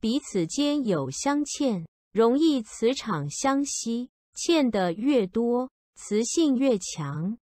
彼此间有镶嵌，容易磁场相吸，嵌的越多，磁性越强。